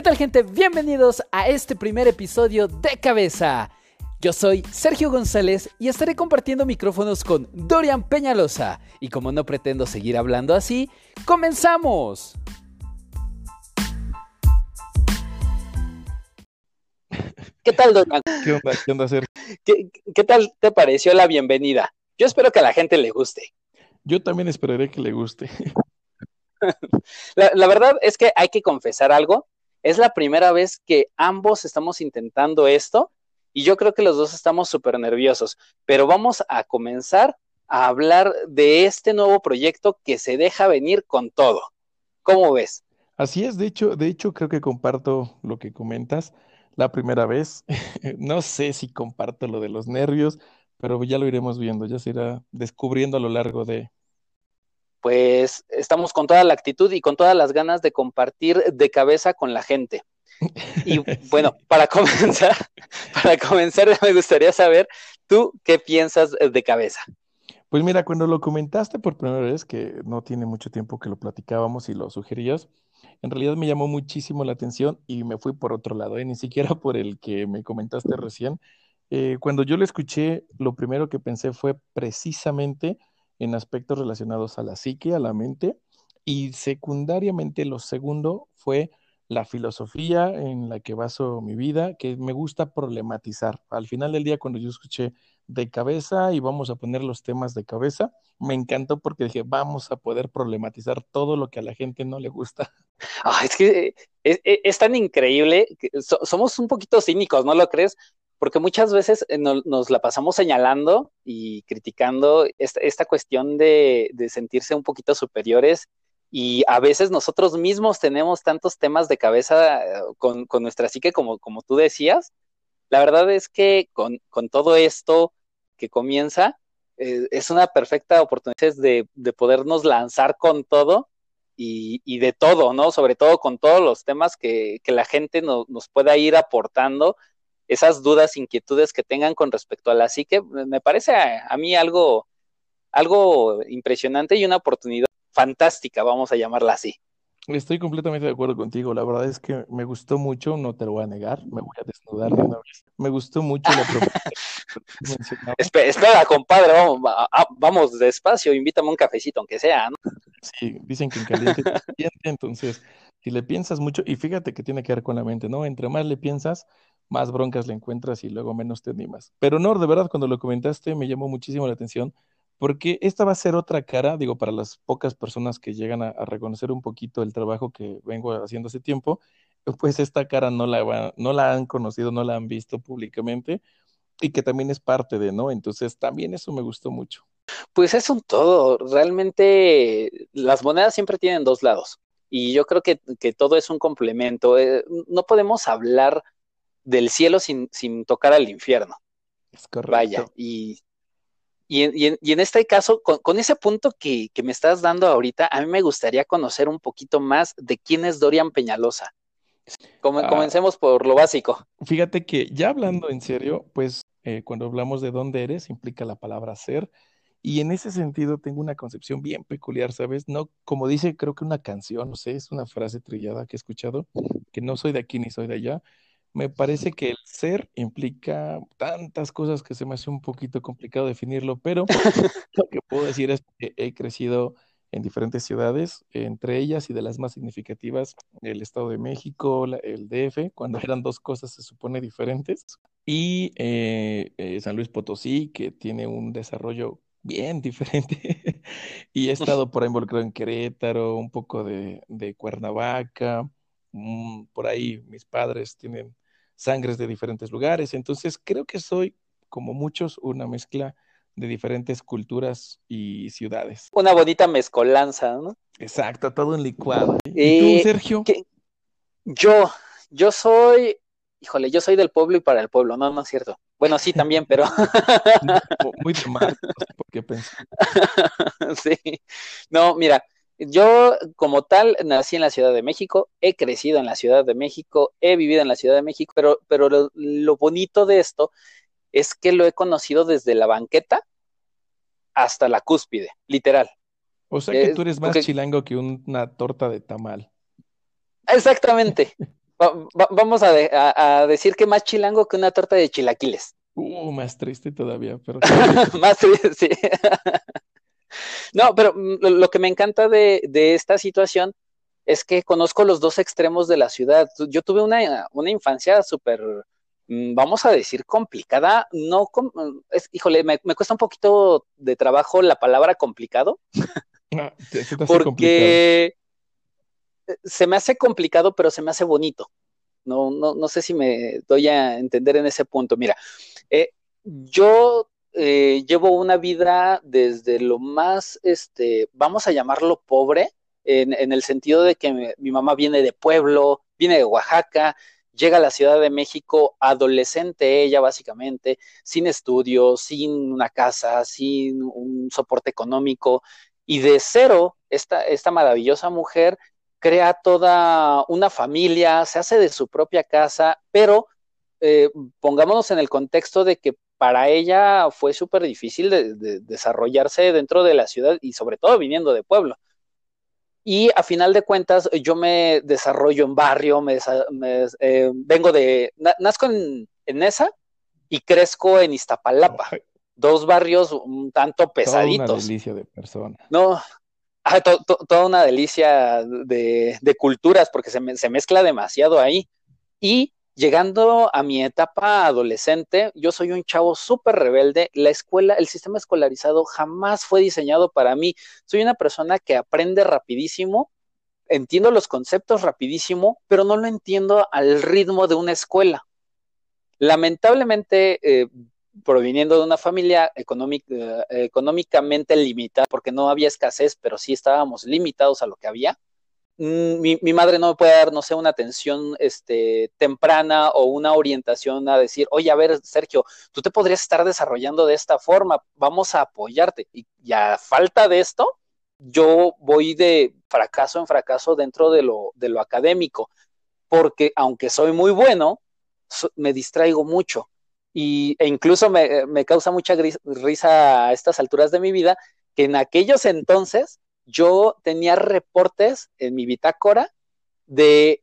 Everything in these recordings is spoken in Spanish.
¿Qué tal gente? Bienvenidos a este primer episodio de Cabeza. Yo soy Sergio González y estaré compartiendo micrófonos con Dorian Peñalosa. Y como no pretendo seguir hablando así, ¡comenzamos! ¿Qué tal, Dorian? ¿Qué onda, qué onda Sergio? ¿Qué, ¿Qué tal te pareció la bienvenida? Yo espero que a la gente le guste. Yo también esperaré que le guste. La, la, verdad es que hay que confesar algo. Es la primera vez que ambos estamos intentando esto y yo creo que los dos estamos súper nerviosos, pero vamos a comenzar a hablar de este nuevo proyecto que se deja venir con todo. ¿Cómo ves? Así es, de hecho, de hecho creo que comparto lo que comentas la primera vez. no sé si comparto lo de los nervios, pero ya lo iremos viendo, ya se irá descubriendo a lo largo de, pues estamos con toda la actitud y con todas las ganas de compartir de cabeza con la gente. Y bueno, para comenzar, para comenzar me gustaría saber tú qué piensas de cabeza. Pues mira, cuando lo comentaste por primera vez, que no tiene mucho tiempo que lo platicábamos y lo sugerías, en realidad me llamó muchísimo la atención y me fui por otro lado, ¿eh? ni siquiera por el que me comentaste recién. Eh, cuando yo lo escuché, lo primero que pensé fue precisamente en aspectos relacionados a la psique, a la mente, y secundariamente lo segundo fue la filosofía en la que baso mi vida, que me gusta problematizar. Al final del día, cuando yo escuché de cabeza y vamos a poner los temas de cabeza, me encantó porque dije, vamos a poder problematizar todo lo que a la gente no le gusta. Ah, es que es, es, tan increíble, que so, somos un poquito cínicos, ¿no lo crees? Porque muchas veces eh, nos, nos, la pasamos señalando y criticando esta, esta cuestión de, de, sentirse un poquito superiores y a veces nosotros mismos tenemos tantos temas de cabeza eh, con, con nuestra psique como, como tú decías. La verdad es que con, con todo esto que comienza, eh, es una perfecta oportunidad de, de podernos lanzar con todo y, y, de todo, ¿no? Sobre todo con todos los temas que, que la gente no, nos pueda ir aportando esas dudas, inquietudes que tengan con respecto a la psique, me parece a, a, mí algo, algo impresionante y una oportunidad fantástica, vamos a llamarla así. Estoy completamente de acuerdo contigo. La verdad es que me gustó mucho, no te lo voy a negar, me voy a desnudar de una vez. Me gustó mucho la propuesta. espera, espera, compadre, vamos, vamos despacio, invítame un cafecito, aunque sea, ¿no? Sí, dicen que en caliente, caliente, entonces, si le piensas mucho, y fíjate que tiene que ver con la mente, ¿no? Entre más le piensas, más broncas le encuentras y luego menos te animas. Pero no, de verdad, cuando lo comentaste me llamó muchísimo la atención porque esta va a ser otra cara, digo, para las pocas personas que llegan a, reconocer un poquito el trabajo que vengo haciendo hace tiempo, pues esta cara no la, va, no la han conocido, no la han visto públicamente y que también es parte de, ¿no? Entonces también eso me gustó mucho. Pues es un todo, realmente las monedas siempre tienen dos lados y yo creo que, que todo es un complemento. Eh, no podemos hablar del cielo sin, sin tocar al infierno. Es correcto. Vaya, y, y, en, y, en, y en este caso, con, con ese punto que, que, me estás dando ahorita, a mí me gustaría conocer un poquito más de quién es Dorian Peñalosa. Come, comencemos ah, por lo básico. Fíjate que ya hablando en serio, pues eh, cuando hablamos de dónde eres, implica la palabra ser. Y en ese sentido tengo una concepción bien peculiar, ¿sabes? No, como dice, creo que una canción, no sé, es una frase trillada que he escuchado, que no soy de aquí ni soy de allá, me parece que el ser implica tantas cosas que se me hace un poquito complicado definirlo, pero lo que puedo decir es que he crecido en diferentes ciudades, entre ellas y de las más significativas, el Estado de México, la, el DF, cuando eran dos cosas se supone diferentes, y eh, eh, San Luis Potosí, que tiene un desarrollo bien diferente, y he estado por ahí involucrado en Querétaro, un poco de, de Cuernavaca, mmm, por ahí mis padres tienen sangres de diferentes lugares. Entonces, creo que soy, como muchos, una mezcla de diferentes culturas y ciudades. Una bonita mezcolanza, ¿no? Exacto, todo un licuado. ¿Y, ¿Y tú, Sergio? Yo, yo soy, híjole, yo soy del pueblo y para el pueblo, no, no es cierto. Bueno, sí, también, pero. Muy de mal, no sé por qué pensé. sí. No, mira, yo, como tal, nací en la Ciudad de México, he crecido en la Ciudad de México, he vivido en la Ciudad de México, pero, pero lo, lo bonito de esto es que lo he conocido desde la banqueta hasta la cúspide, literal. O sea que tú eres más chilango que una torta de tamal. Exactamente. vamos a, decir que más chilango que una torta de chilaquiles. Uh, más triste todavía, pero. más triste, sí. no, pero mm, lo, que me encanta de, esta situación es que conozco los dos extremos de la ciudad. Yo tuve una, una infancia súper, mm, vamos a decir, complicada. No, es, híjole, me, cuesta un poquito de trabajo la palabra complicado. Ah, porque se me hace complicado, pero se me hace bonito. No, no, no sé si me doy a entender en ese punto. Mira, eh, yo eh, llevo una vida desde lo más, este, vamos a llamarlo pobre, en, el sentido de que mi, mamá viene de pueblo, viene de Oaxaca, llega a la Ciudad de México, adolescente ella básicamente, sin estudios, sin una casa, sin un soporte económico, y de cero, esta, esta maravillosa mujer crea toda una familia, se hace de su propia casa, pero eh, pongámonos en el contexto de que para ella fue súper difícil de, desarrollarse dentro de la ciudad y sobre todo viniendo de pueblo. Y a final de cuentas, yo me desarrollo en barrio, me, eh, vengo de, nazco en, en, esa y crezco en Iztapalapa, dos barrios un tanto pesaditos. Toda una delicia de persona. No, Ah, toda una delicia de, culturas porque se, se, mezcla demasiado ahí. Y llegando a mi etapa adolescente, yo soy un chavo súper rebelde. La escuela, el sistema escolarizado jamás fue diseñado para mí. Soy una persona que aprende rapidísimo, entiendo los conceptos rapidísimo, pero no lo entiendo al ritmo de una escuela. Lamentablemente, eh, proviniendo de una familia económica, económicamente limitada, porque no había escasez, pero sí estábamos limitados a lo que había. Mi, madre no me puede dar, no sé, una atención este, temprana o una orientación a decir, oye, a ver, Sergio, tú te podrías estar desarrollando de esta forma, vamos a apoyarte. Y, y a falta de esto, yo voy de fracaso en fracaso dentro de lo, académico, porque aunque soy muy bueno, me distraigo mucho y, e incluso me causa mucha risa a estas alturas de mi vida que en aquellos entonces yo tenía reportes en mi bitácora de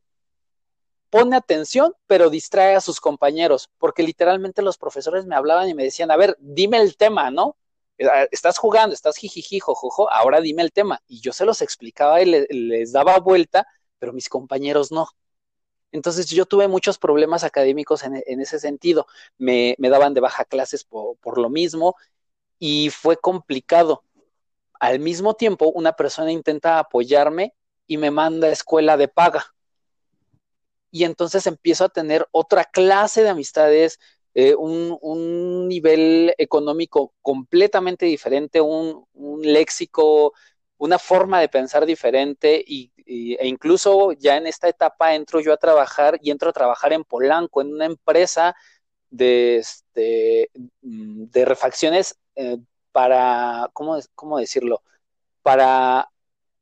pone atención, pero distrae a sus compañeros, porque literalmente los profesores me hablaban y me decían, a ver, dime el tema, ¿no? Eh, estás jugando, estás jijiji, jojojo, ahora dime el tema. Y yo se los explicaba y les daba vuelta, pero mis compañeros no. Entonces yo tuve muchos problemas académicos en, ese sentido. Me, daban de baja clases por, lo mismo y fue complicado. Al mismo tiempo, una persona intenta apoyarme y me manda a escuela de paga. Y entonces empiezo a tener otra clase de amistades, eh, un, nivel económico completamente diferente, un, léxico una forma de pensar diferente y, e incluso ya en esta etapa entro yo a trabajar y entro a trabajar en Polanco, en una empresa de, este, mm, de refacciones eh, para, ¿cómo, ¿cómo decirlo? Para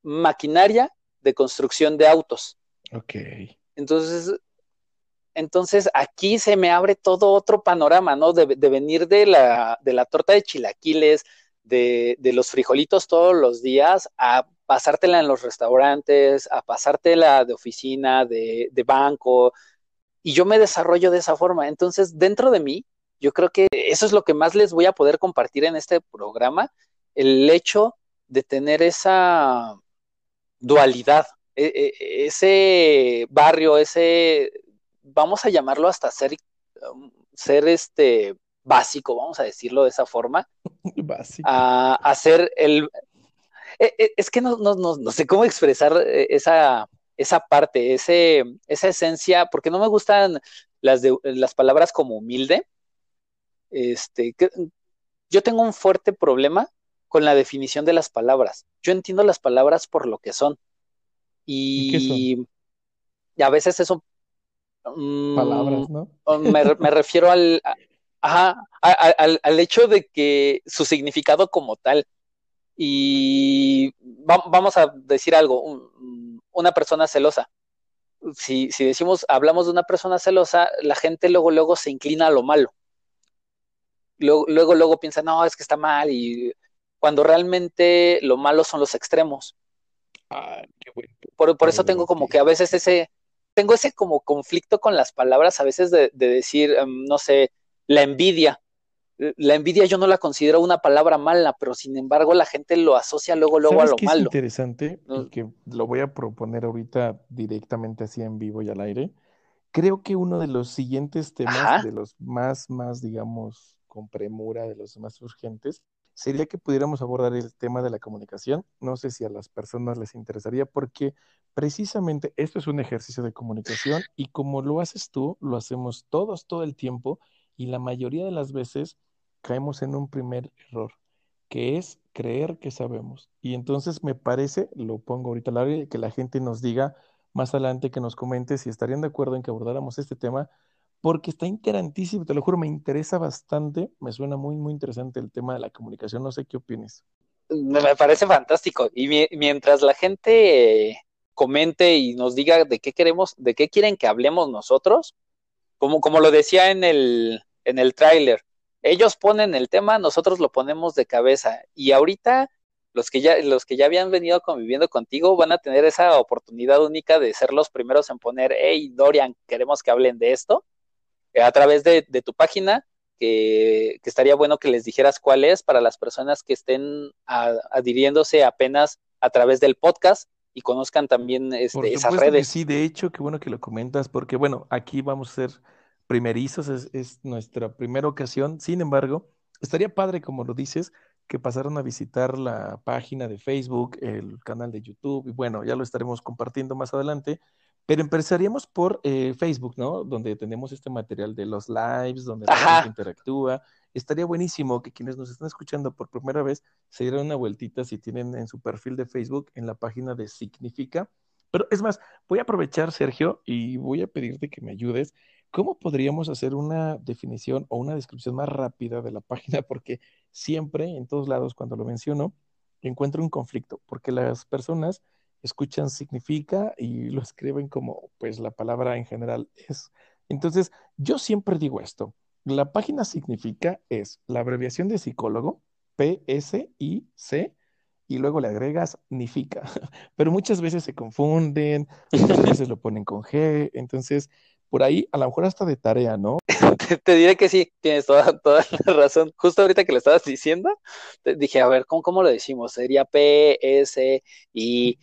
maquinaria de construcción de autos. Ok. Entonces, entonces aquí se me abre todo otro panorama, ¿no? De, de venir de la, de la torta de chilaquiles, de, los frijolitos todos los días a pasártela en los restaurantes, a pasártela de oficina, de, banco, y yo me desarrollo de esa forma. Entonces, dentro de mí, yo creo que eso es lo que más les voy a poder compartir en este programa, el hecho de tener esa dualidad, e, e, ese barrio, ese, vamos a llamarlo hasta ser, ser este, básico, vamos a decirlo de esa forma, a hacer el... E, es que no, no, sé cómo expresar esa, esa parte, ese, esa esencia, porque no me gustan las, de, las palabras como humilde. Este, yo tengo un fuerte problema con la definición de las palabras. Yo entiendo las palabras por lo que son. Y, a veces eso... Mm, palabras, ¿no? me refiero al, Ajá, al, hecho de que su significado como tal, y vamos a decir algo, una persona celosa. Si, si decimos, hablamos de una persona celosa, la gente luego, luego se inclina a lo malo. Luego, luego, luego piensa, no, es que está mal, y cuando realmente lo malo son los extremos. por, por eso tengo como que a veces ese, tengo ese como conflicto con las palabras a veces de, decir, em, no sé, la envidia. La envidia yo no la considero una palabra mala, pero sin embargo la gente lo asocia luego, luego a lo malo. Es interesante y que lo voy a proponer ahorita directamente así en vivo y al aire. Creo que uno de los siguientes temas, de los más, más, digamos, con premura, de los más urgentes, sería que pudiéramos abordar el tema de la comunicación. No sé si a las personas les interesaría porque precisamente esto es un ejercicio de comunicación y como lo haces tú, lo hacemos todos todo el tiempo y la mayoría de las veces caemos en un primer error, que es creer que sabemos. Y entonces me parece, lo pongo ahorita al aire, que la gente nos diga más adelante, que nos comente si estarían de acuerdo en que abordáramos este tema porque está interesantísimo, te lo juro, me interesa bastante, me suena muy, muy interesante el tema de la comunicación, no sé qué opines. Me parece fantástico. Y mientras la gente comente y nos diga de qué queremos, de qué quieren que hablemos nosotros, como, como lo decía en el, en el tráiler, ellos ponen el tema, nosotros lo ponemos de cabeza. Y ahorita los que ya, los que ya habían venido conviviendo contigo van a tener esa oportunidad única de ser los primeros en poner, hey, Dorian, queremos que hablen de esto eh, a través de, tu página, que, estaría bueno que les dijeras cuál es para las personas que estén adhiriéndose apenas a través del podcast y conozcan también este, esas redes. sí, de hecho, qué bueno que lo comentas, porque bueno, aquí vamos a ser primerizos, es, es nuestra primera ocasión, sin embargo, estaría padre, como lo dices, que pasaron a visitar la página de Facebook, el canal de YouTube, y bueno, ya lo estaremos compartiendo más adelante, pero empezaríamos por eh, Facebook, ¿no? Donde tenemos este material de los lives, donde la gente interactúa. Estaría buenísimo que quienes nos están escuchando por primera vez se dieran una vueltita si tienen en su perfil de Facebook, en la página de Significa. Pero es más, voy a aprovechar, Sergio, y voy a pedirte que me ayudes. ¿Cómo podríamos hacer una definición o una descripción más rápida de la página? Porque siempre, en todos lados, cuando lo menciono, encuentro un conflicto, porque las personas escuchan significa y lo escriben como pues la palabra en general es. Entonces, yo siempre digo esto, la página significa es la abreviación de psicólogo, P-S-I-C, y luego le agregas nifica, pero muchas veces se confunden, muchas veces lo ponen con G, entonces por ahí, a lo mejor hasta de tarea, ¿no? te, diré que sí, tienes toda, toda la razón. Justo ahorita que lo estabas diciendo, te dije, a ver, ¿cómo, cómo lo decimos? Sería P, S, I,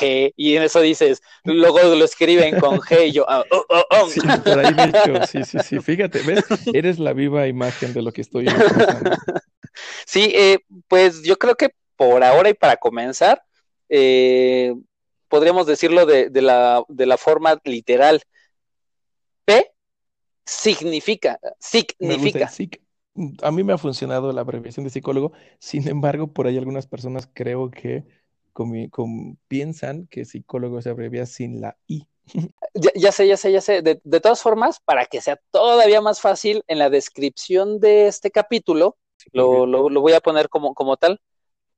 G, y en eso dices, luego lo escriben con G y yo, ah, oh, oh, oh. Sí, por ahí sí, sí, sí, fíjate, ¿ves? Eres la viva imagen de lo que estoy pensando. Sí, eh, pues yo creo que por ahora y para comenzar, eh, podríamos decirlo de, de, la, de la forma literal. P significa, significa. A mí me ha funcionado la abreviación de psicólogo, sin embargo, por ahí algunas personas creo que piensan que psicólogo se abrevia sin la I. Ya, sé, ya sé, ya sé. De, de, todas formas, para que sea todavía más fácil, en la descripción de este capítulo, lo, lo, lo, voy a poner como, como tal,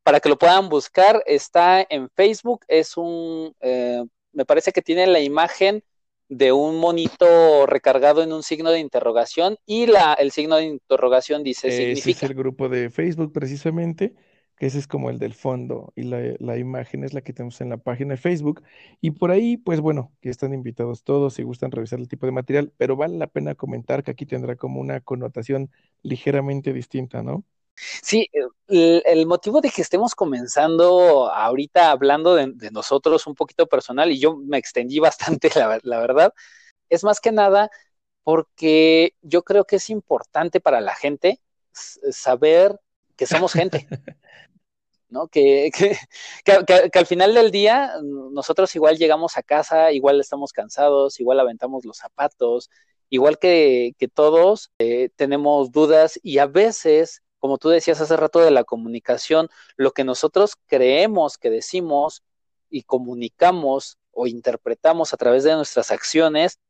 para que lo puedan buscar. Está en Facebook, es un, eh, me parece que tiene la imagen de un monito recargado en un signo de interrogación y la, el signo de interrogación dice Ese es el grupo de Facebook precisamente, que ese es como el del fondo y la, la, imagen es la que tenemos en la página de Facebook. Y por ahí, pues bueno, que están invitados todos si gustan revisar el tipo de material, pero vale la pena comentar que aquí tendrá como una connotación ligeramente distinta, ¿no? Sí, eh, el, motivo de que estemos comenzando ahorita hablando de, nosotros un poquito personal, y yo me extendí bastante, la, verdad, es más que nada porque yo creo que es importante para la gente saber que somos gente. ¿no? Que, que, que, al final del día nosotros igual llegamos a casa, igual estamos cansados, igual aventamos los zapatos, igual que, todos eh, tenemos dudas y a veces como tú decías hace rato de la comunicación, lo que nosotros creemos que decimos y comunicamos o interpretamos a través de nuestras acciones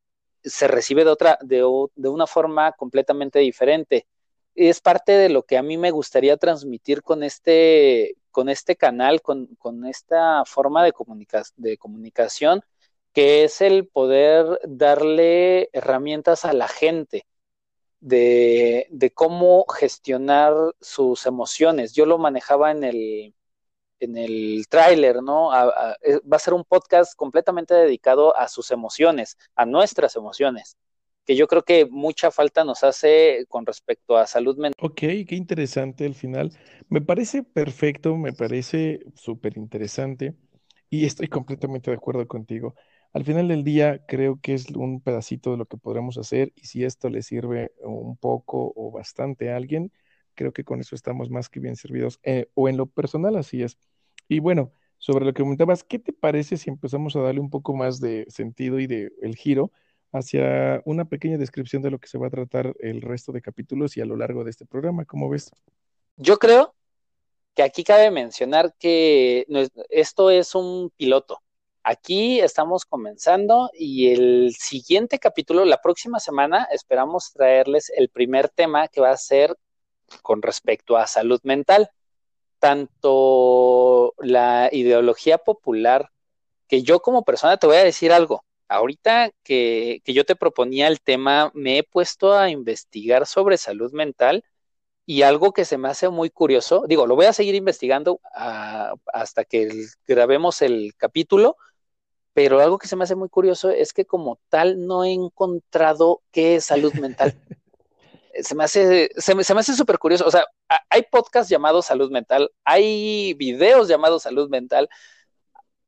se recibe de otra, de, una forma completamente diferente. Es parte de lo que a mí me gustaría transmitir con este, con este canal, con, con esta forma de, de comunicación, que es el poder darle herramientas a la gente de, cómo gestionar sus emociones. Yo lo manejaba en el, en el tráiler, ¿no? Eh, va a ser un podcast completamente dedicado a sus emociones, a nuestras emociones, que yo creo que mucha falta nos hace con respecto a salud mental. Ok, qué interesante el final. Me parece perfecto, me parece súper interesante y estoy completamente de acuerdo contigo. Al final del día creo que es un pedacito de lo que podremos hacer y si esto le sirve un poco o bastante a alguien, creo que con eso estamos más que bien servidos. Eh, o en lo personal así es. Y bueno, sobre lo que comentabas, ¿qué te parece si empezamos a darle un poco más de sentido y de el giro hacia una pequeña descripción de lo que se va a tratar el resto de capítulos y a lo largo de este programa? ¿Cómo ves? Yo creo que aquí cabe mencionar que esto es un piloto. Aquí estamos comenzando y el siguiente capítulo, la próxima semana, esperamos traerles el primer tema que va a ser con respecto a salud mental tanto la ideología popular, que yo como persona te voy a decir algo. Ahorita que, yo te proponía el tema, me he puesto a investigar sobre salud mental y algo que se me hace muy curioso, digo, lo voy a seguir investigando ah, hasta que grabemos el capítulo, pero algo que se me hace muy curioso es que como tal no he encontrado qué es salud mental. se me hace, se me, hace súper curioso. O sea, hay podcasts llamados salud mental, hay videos llamados salud mental,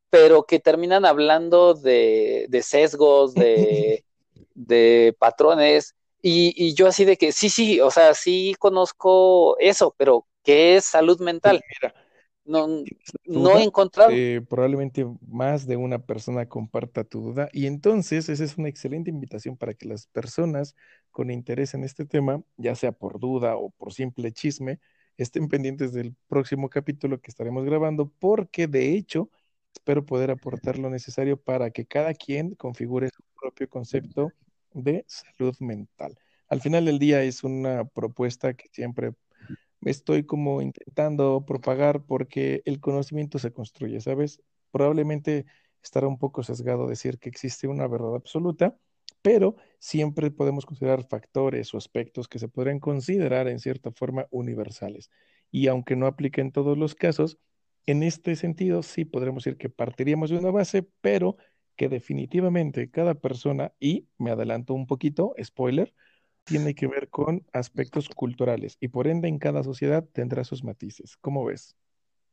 pero que terminan hablando de, sesgos, de, de patrones. Y, y, yo así de que sí, sí, o sea, sí conozco eso, pero ¿qué es salud mental? Mira, no, no he encontrado. Eh, probablemente más de una persona comparta tu duda y entonces esa es una excelente invitación para que las personas con interés en este tema, ya sea por duda o por simple chisme, estén pendientes del próximo capítulo que estaremos grabando porque de hecho espero poder aportar lo necesario para que cada quien configure su propio concepto de salud mental. Al final del día es una propuesta que siempre estoy como intentando propagar porque el conocimiento se construye, ¿sabes? Probablemente estará un poco sesgado decir que existe una verdad absoluta, pero siempre podemos considerar factores o aspectos que se podrían considerar en cierta forma universales. Y aunque no aplique en todos los casos, en este sentido sí podremos decir que partiríamos de una base, pero que definitivamente cada persona, y me adelanto un poquito, spoiler, tiene que ver con aspectos culturales y por ende en cada sociedad tendrá sus matices. ¿Cómo ves?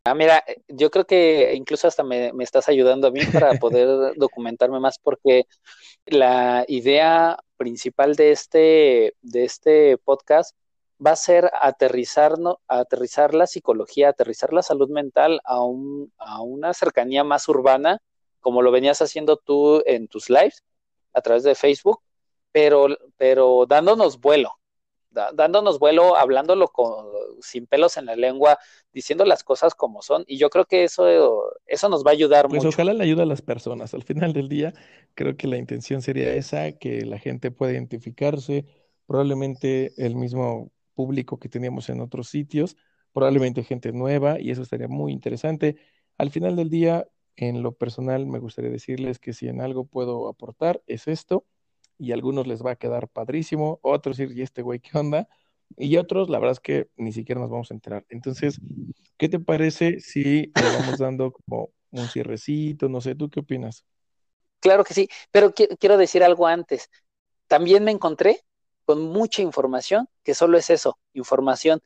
Ah, mira, yo creo que incluso hasta me, estás ayudando a mí para poder documentarme más porque la idea principal de este, de este podcast va a ser aterrizar, aterrizar la psicología, aterrizar la salud mental a, un, a una cercanía más urbana, como lo venías haciendo tú en tus lives a través de Facebook, pero, pero dándonos vuelo, dándonos vuelo, hablándolo con, sin pelos en la lengua, diciendo las cosas como son, y yo creo que eso, eso nos va a ayudar pues mucho. ojalá le ayude a las personas. Al final del día, creo que la intención sería esa, que la gente pueda identificarse, probablemente el mismo público que teníamos en otros sitios, probablemente gente nueva, y eso estaría muy interesante. Al final del día, en lo personal, me gustaría decirles que si en algo puedo aportar, es esto y a algunos les va a quedar padrísimo, otros decir, ¿y este güey qué onda? Y otros, la verdad es que ni siquiera nos vamos a enterar. Entonces, ¿qué te parece si le vamos dando como un cierrecito? No sé, ¿tú qué opinas? Claro que sí, pero quiero decir algo antes. También me encontré con mucha información, que solo es eso, información.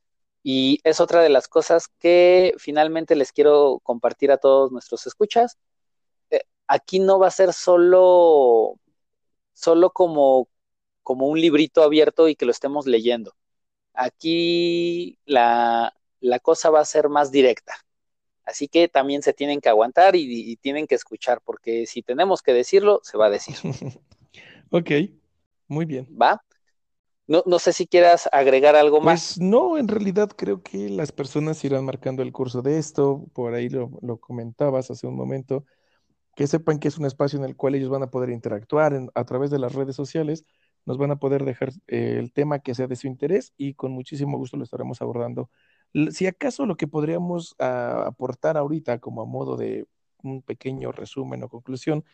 Y es otra de las cosas que finalmente les quiero compartir a todos nuestros escuchas. Eh, aquí no va a ser solo solo como, como un librito abierto y que lo estemos leyendo. Aquí la, cosa va a ser más directa. Así que también se tienen que aguantar y, tienen que escuchar, porque si tenemos que decirlo, se va a decir. ok, muy bien. ¿Va? No, no, sé si quieras agregar algo más. Pues no, en realidad creo que las personas irán marcando el curso de esto, por ahí lo, lo comentabas hace un momento que sepan que es un espacio en el cual ellos van a poder interactuar a través de las redes sociales, nos van a poder dejar eh, el tema que sea de su interés y con muchísimo gusto lo estaremos abordando. Si acaso lo que podríamos ah, aportar ahorita como a modo de un pequeño resumen o conclusión,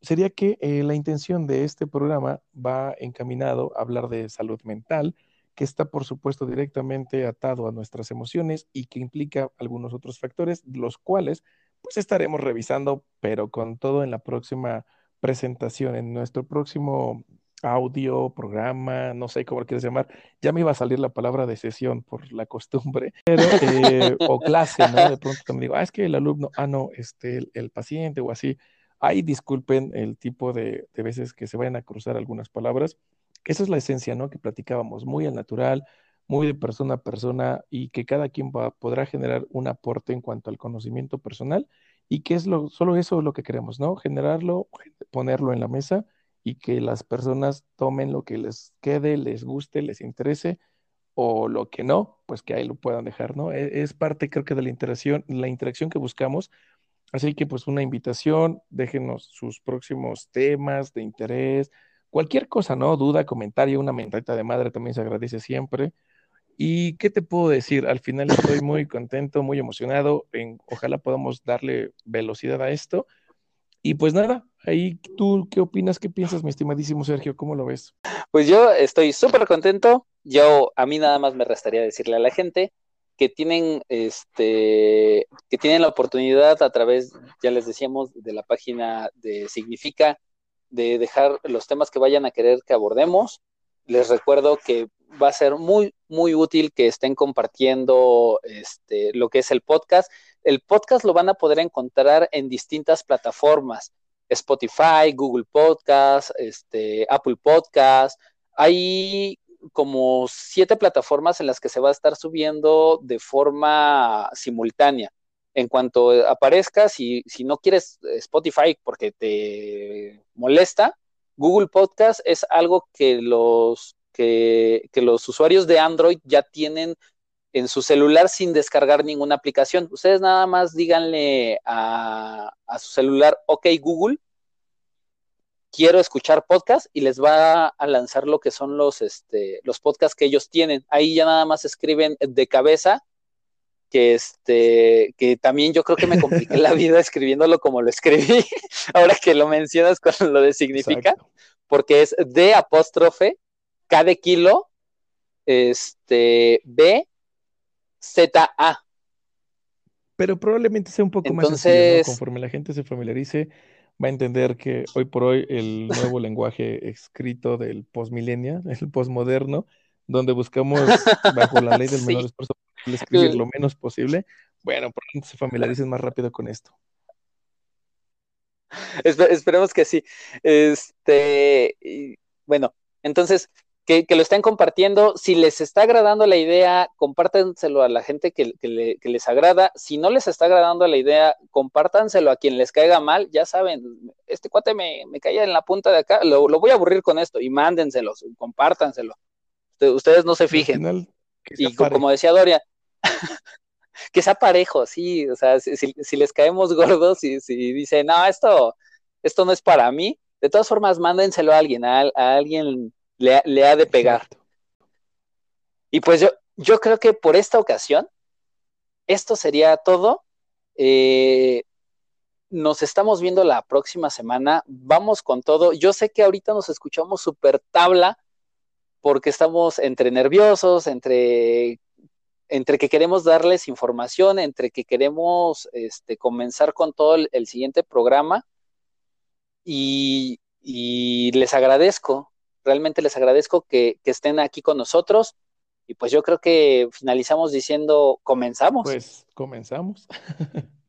sería que eh, la intención de este programa va encaminado a hablar de salud mental, que está por supuesto directamente atado a nuestras emociones y que implica algunos otros factores, los cuales pues estaremos revisando, pero con todo en la próxima presentación, en nuestro próximo audio, programa, no sé cómo lo quieres llamar. Ya me iba a salir la palabra de sesión por la costumbre, pero, eh, o clase, ¿no? De pronto también digo, ah, es que el alumno, ah, no, este, el, paciente o así. Ahí disculpen el tipo de, de, veces que se vayan a cruzar algunas palabras. Esa es la esencia, ¿no? Que platicábamos, muy al natural, muy de persona a persona y que cada quien va, podrá generar un aporte en cuanto al conocimiento personal y que es lo, solo eso lo que queremos, ¿no? Generarlo, ponerlo en la mesa y que las personas tomen lo que les quede, les guste, les interese o lo que no, pues que ahí lo puedan dejar, ¿no? E, es, parte, creo que, de la interacción, la interacción que buscamos. Así que, pues, una invitación, déjenos sus próximos temas de interés, cualquier cosa, ¿no? Duda, comentario, una mentita de madre también se agradece siempre. ¿Y qué te puedo decir? Al final estoy muy contento, muy emocionado. Ojalá podamos darle velocidad a esto y pues nada, ahí tú, ¿qué opinas? ¿Qué piensas, mi estimadísimo Sergio? ¿Cómo lo ves? Pues yo estoy súper contento. Yo, a mí nada más me restaría decirle a la gente que tienen, este, que tienen la oportunidad a través, ya les decíamos, de la página de Significa, de dejar los temas que vayan a querer que abordemos. Les recuerdo que va a ser muy, muy útil que estén compartiendo este, lo que es el podcast el podcast lo van a poder encontrar en distintas plataformas, Spotify, Google Podcast, este, Apple Podcast. Hay como siete plataformas en las que se va a estar subiendo de forma simultánea. En cuanto aparezca, si, si no quieres Spotify porque te molesta, Google Podcast es algo que los, que, que los usuarios de Android ya tienen en su celular sin descargar ninguna aplicación. Ustedes nada más díganle a, su celular, ok Google, quiero escuchar podcast y les va a lanzar lo que son los, este, los podcasts que ellos tienen. Ahí ya nada más escriben de cabeza, que este, que también yo creo que me compliqué la vida escribiéndolo como lo escribí, ahora que lo mencionas con lo de significa, porque es de apóstrofe, cada kilo, este, B, ZA. Pero probablemente sea un poco más sencillo, Conforme la gente se familiarice, va a entender que hoy por hoy el nuevo lenguaje escrito del postmillennial, el postmoderno, donde buscamos bajo la ley del menor esfuerzo escribir lo menos posible, bueno, probablemente se familiaricen más rápido con esto. esperemos que sí. Este, bueno, entonces, que, lo estén compartiendo. Si les está agradando la idea, compártanselo a la gente que, les agrada. Si no les está agradando la idea, compártanselo a quien les caiga mal. Ya saben, este cuate me, me caía en la punta de acá, lo, voy a aburrir con esto y mándenselo, compártanselo. Ustedes no se fijen. y como decía Doria, que sea parejo, sí, o sea, si, les caemos gordos y si dicen, no, esto, esto no es para mí, de todas formas, mándenselo a alguien, a, a alguien le, ha de pegar. Y pues yo, yo creo que por esta ocasión, esto sería todo. Eh, nos estamos viendo la próxima semana. Vamos con todo. Yo sé que ahorita nos escuchamos súper tabla porque estamos entre nerviosos, entre, entre que queremos darles información, entre que queremos este, comenzar con todo el, siguiente programa. Y, y les agradezco, realmente les agradezco que, estén aquí con nosotros. Y pues yo creo que finalizamos diciendo, comenzamos. Pues comenzamos.